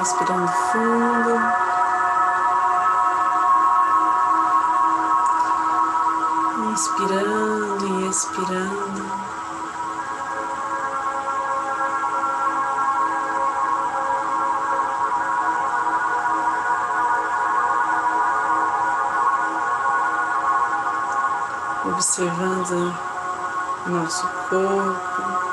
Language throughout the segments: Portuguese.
Respirando fundo. Inspirando e expirando. observando nosso corpo.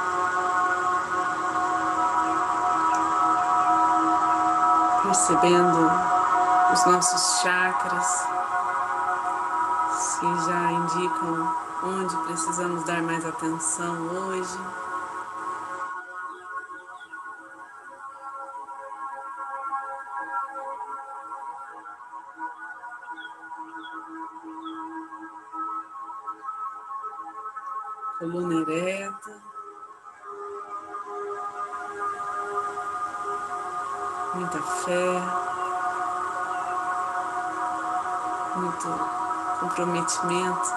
Percebendo os nossos chakras, se já indicam onde precisamos dar mais atenção hoje. coluna ereta. Muita fé, muito comprometimento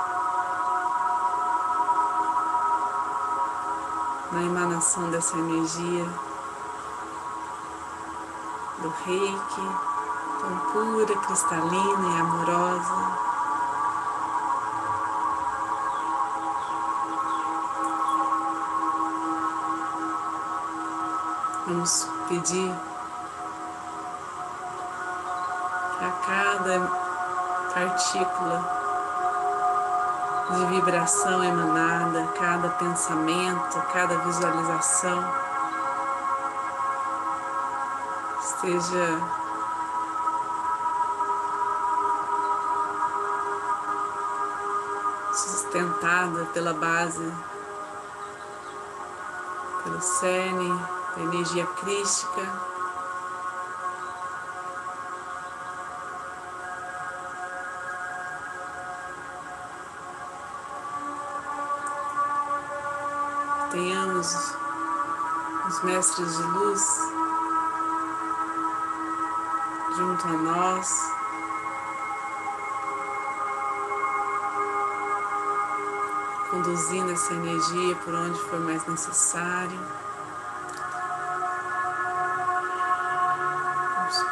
na emanação dessa energia do reiki, tão pura, cristalina e amorosa. Vamos pedir partícula de vibração emanada, cada pensamento, cada visualização esteja sustentada pela base, pelo cerne da energia crística. Os mestres de luz junto a nós. Conduzindo essa energia por onde for mais necessário.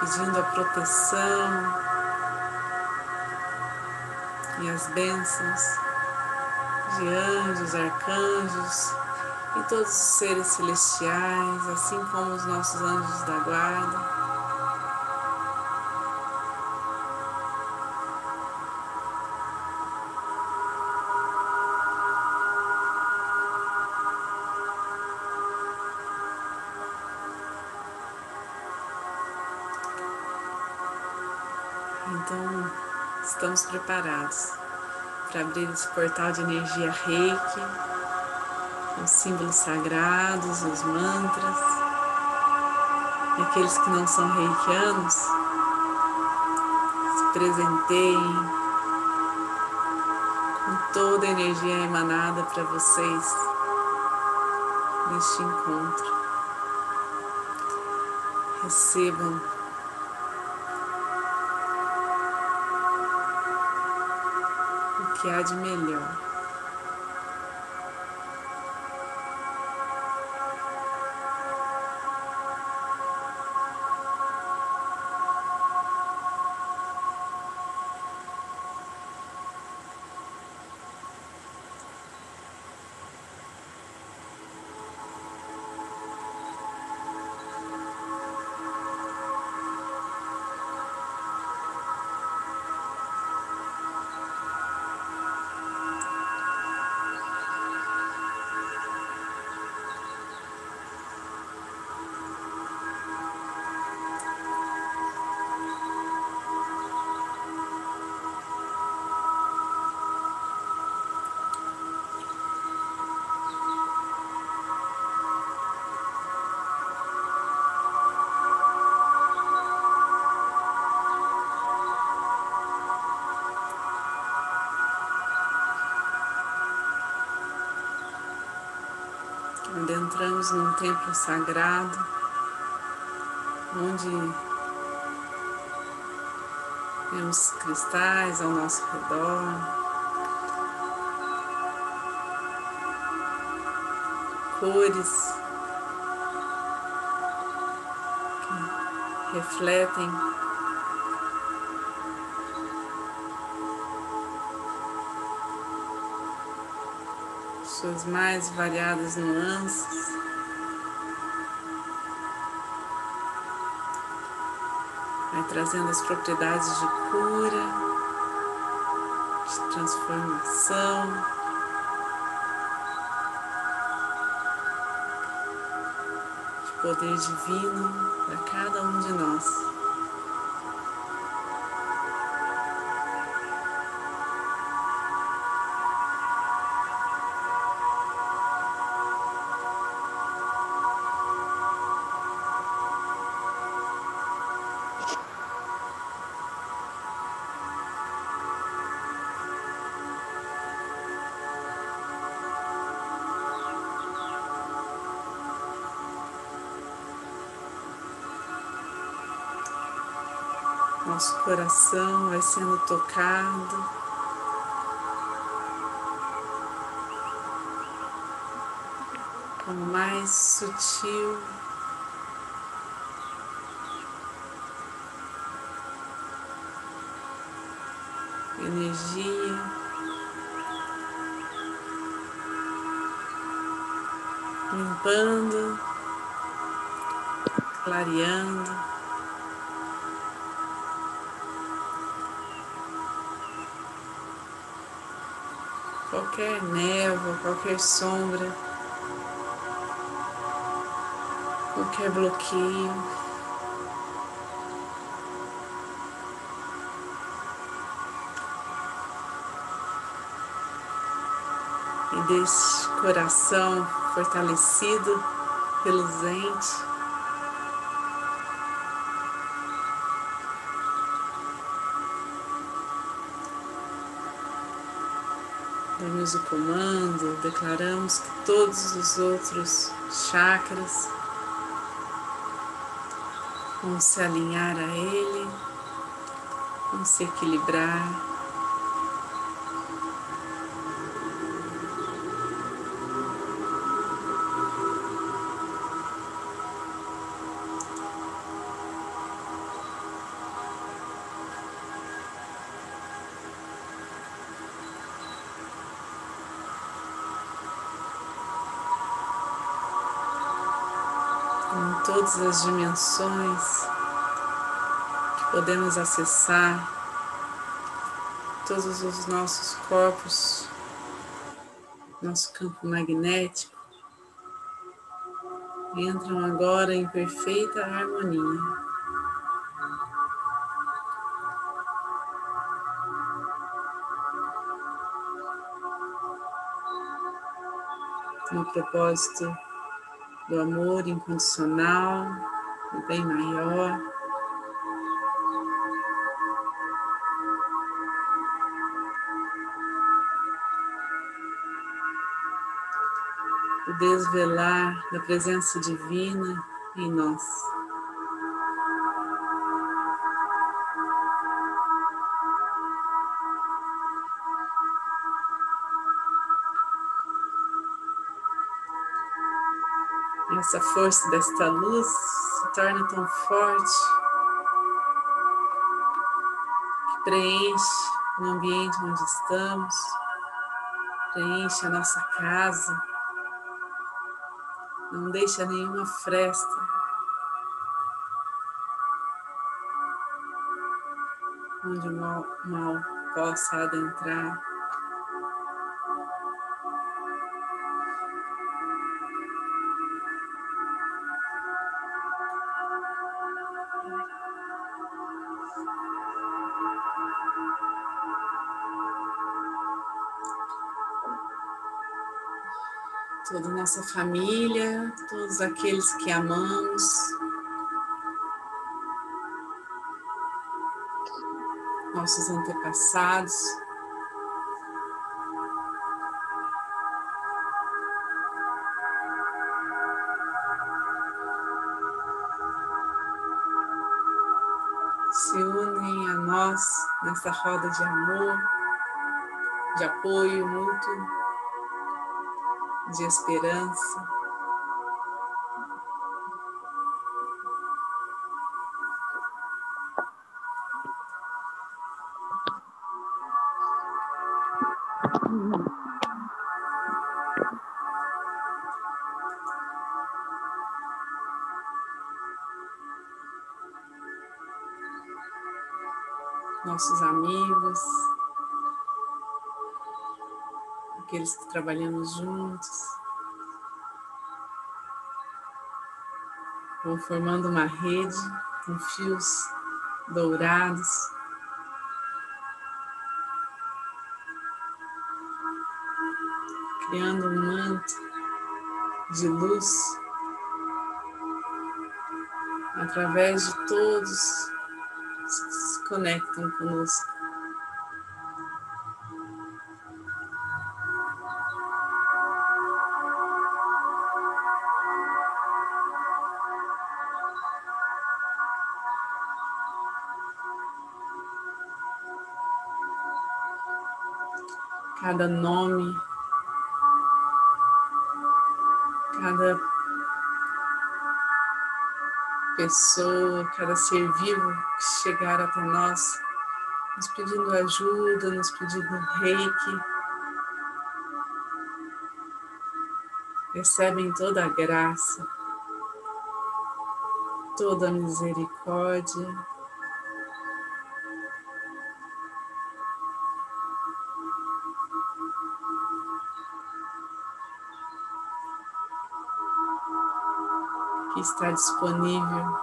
pedindo a proteção e as bênçãos de anjos, arcanjos e todos os seres celestiais, assim como os nossos anjos da guarda. Então, estamos preparados para abrir esse portal de energia reiki, símbolos sagrados, os mantras. E aqueles que não são reikianos, se presenteiem com toda a energia emanada para vocês neste encontro. Recebam que há de melhor. Adentramos num templo sagrado, onde temos cristais ao nosso redor, cores que refletem mais variadas nuances. Vai trazendo as propriedades de cura, de transformação. de Poder divino para cada um de nós. Nosso coração vai sendo tocado. Com mais sutil energia. Limpando, clareando. Qualquer névoa, qualquer sombra, qualquer bloqueio. E desse coração fortalecido, reluzente, o comando, declaramos que todos os outros chakras vão se alinhar a ele, vão se equilibrar. Todas as dimensões que podemos acessar, todos os nossos corpos, nosso campo magnético, entram agora em perfeita harmonia. No propósito do amor incondicional, do bem maior. O desvelar da presença divina em nós. Essa força desta luz se torna tão forte que preenche o ambiente onde estamos, preenche a nossa casa, não deixa nenhuma fresta. Onde o mal, mal possa adentrar. Família, todos aqueles que amamos. Nossos antepassados. Se unem a nós nessa roda de amor, de apoio mútuo de esperança. Nossos amigos, aqueles que trabalhamos juntos, vão formando uma rede com fios dourados. Criando um manto de luz através de todos conectam conosco. Cada nome, cada pessoa, cada ser vivo que chegar até nós, nos pedindo ajuda, nos pedindo reiki. Recebem toda a graça, toda a misericórdia. Que está disponível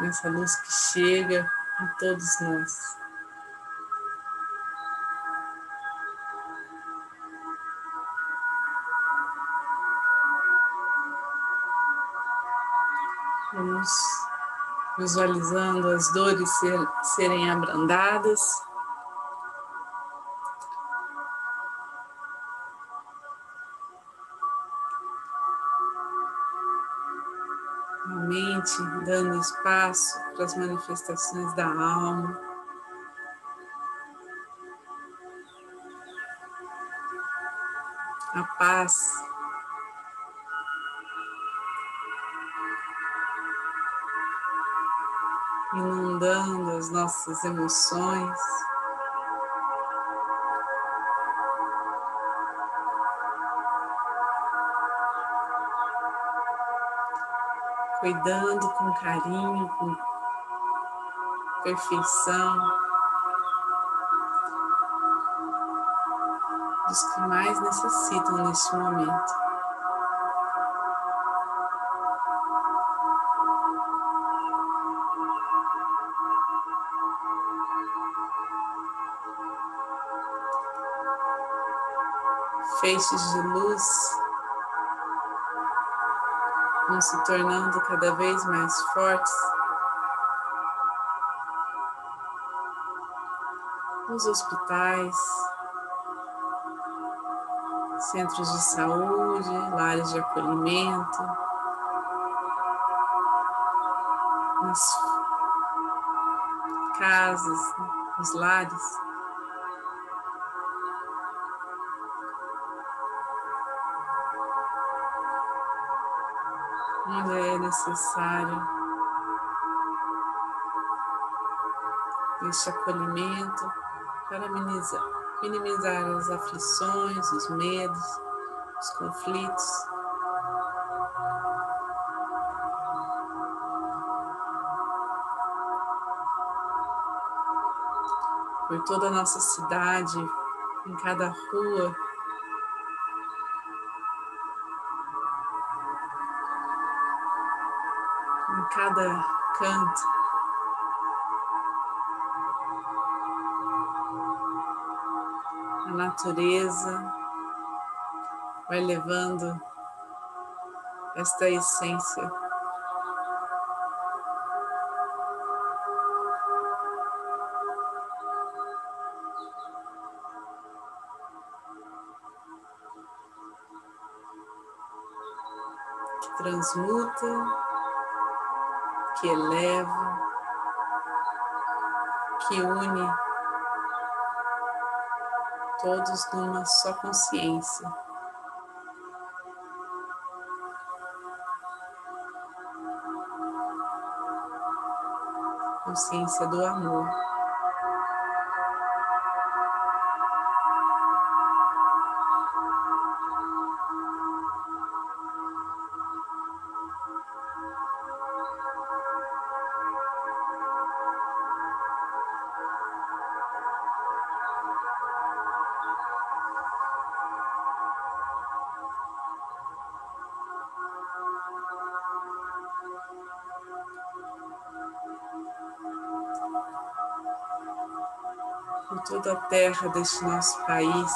nessa luz que chega a todos nós. Vamos visualizando as dores ser, serem abrandadas. Mente, dando espaço para as manifestações da alma. A paz. Inundando as nossas emoções. Cuidando com carinho, com perfeição dos que mais necessitam neste momento. Feixes de luz se tornando cada vez mais fortes. Nos hospitais, centros de saúde, lares de acolhimento, nas casas, nos lares. Onde é necessário este acolhimento para minimizar, minimizar as aflições, os medos, os conflitos. Por toda a nossa cidade, em cada rua, cada canto. A natureza vai levando esta essência. que transmuta que eleva, que une todos numa só consciência. Consciência do amor. Toda a terra deste nosso país.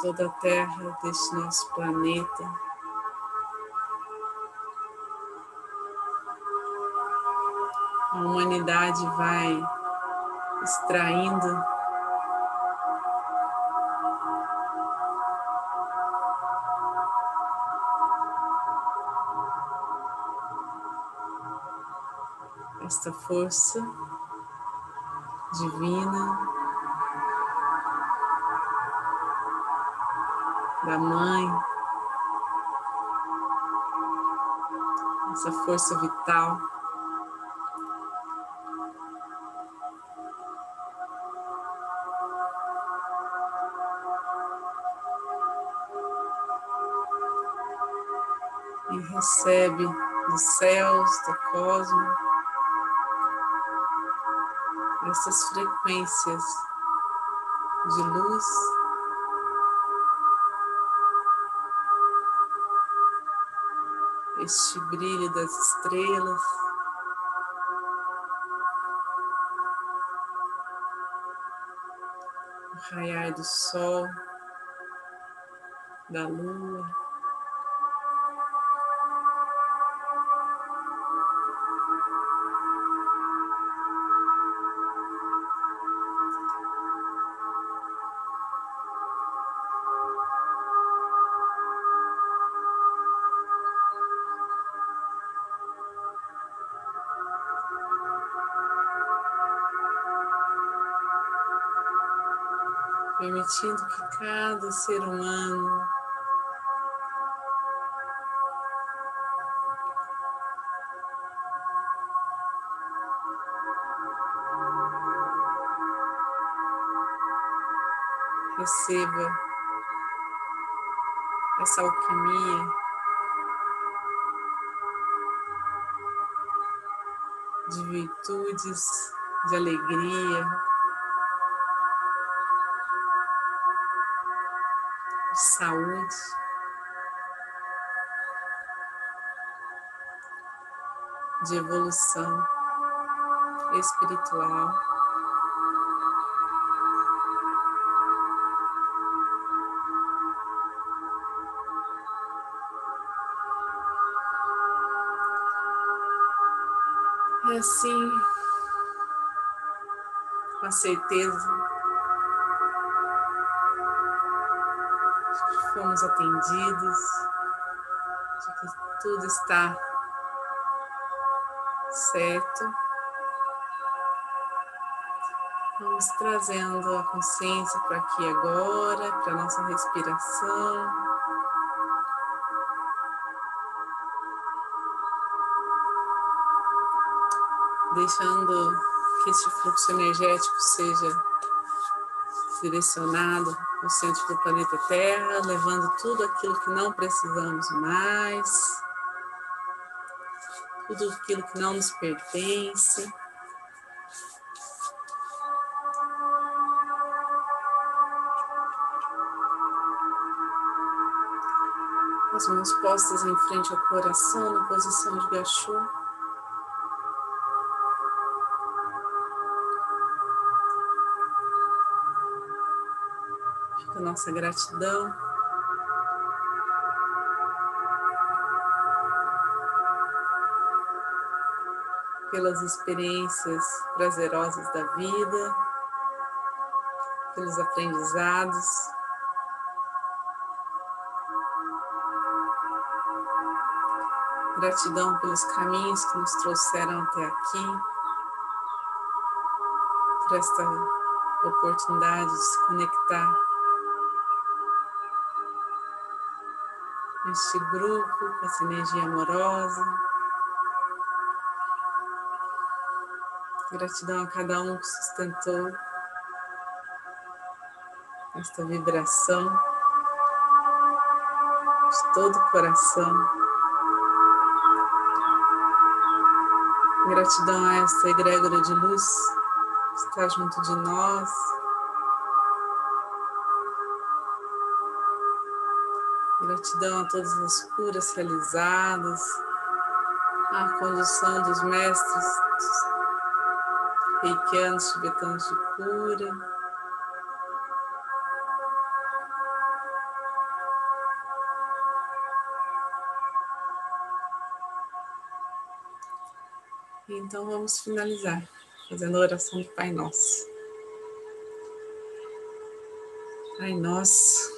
Toda a terra deste nosso planeta. A humanidade vai extraindo esta força divina da mãe, essa força vital. Recebe dos céus, do cosmos, essas frequências de luz. Este brilho das estrelas, o raiar do sol, da lua. Permitindo que cada ser humano receba essa alquimia de virtudes, de alegria, saúde. De evolução espiritual. E assim, com certeza fomos atendidos, de que tudo está certo. Vamos trazendo a consciência para aqui agora, para a nossa respiração. Deixando que este fluxo energético seja direcionado no centro do planeta Terra, levando tudo aquilo que não precisamos mais, tudo aquilo que não nos pertence. As mãos postas em frente ao coração, na posição de gachô. Nossa gratidão. Pelas experiências prazerosas da vida, pelos aprendizados. Gratidão pelos caminhos que nos trouxeram até aqui, por esta oportunidade de se conectar este grupo, com essa energia amorosa. Gratidão a cada um que sustentou esta vibração de todo o coração. Gratidão a esta egrégora de luz está junto de nós. Gratidão a todas as curas realizadas, a condução dos mestres reikianos tibetanos de cura. Então vamos finalizar fazendo a oração do Pai Nosso. Pai Nosso,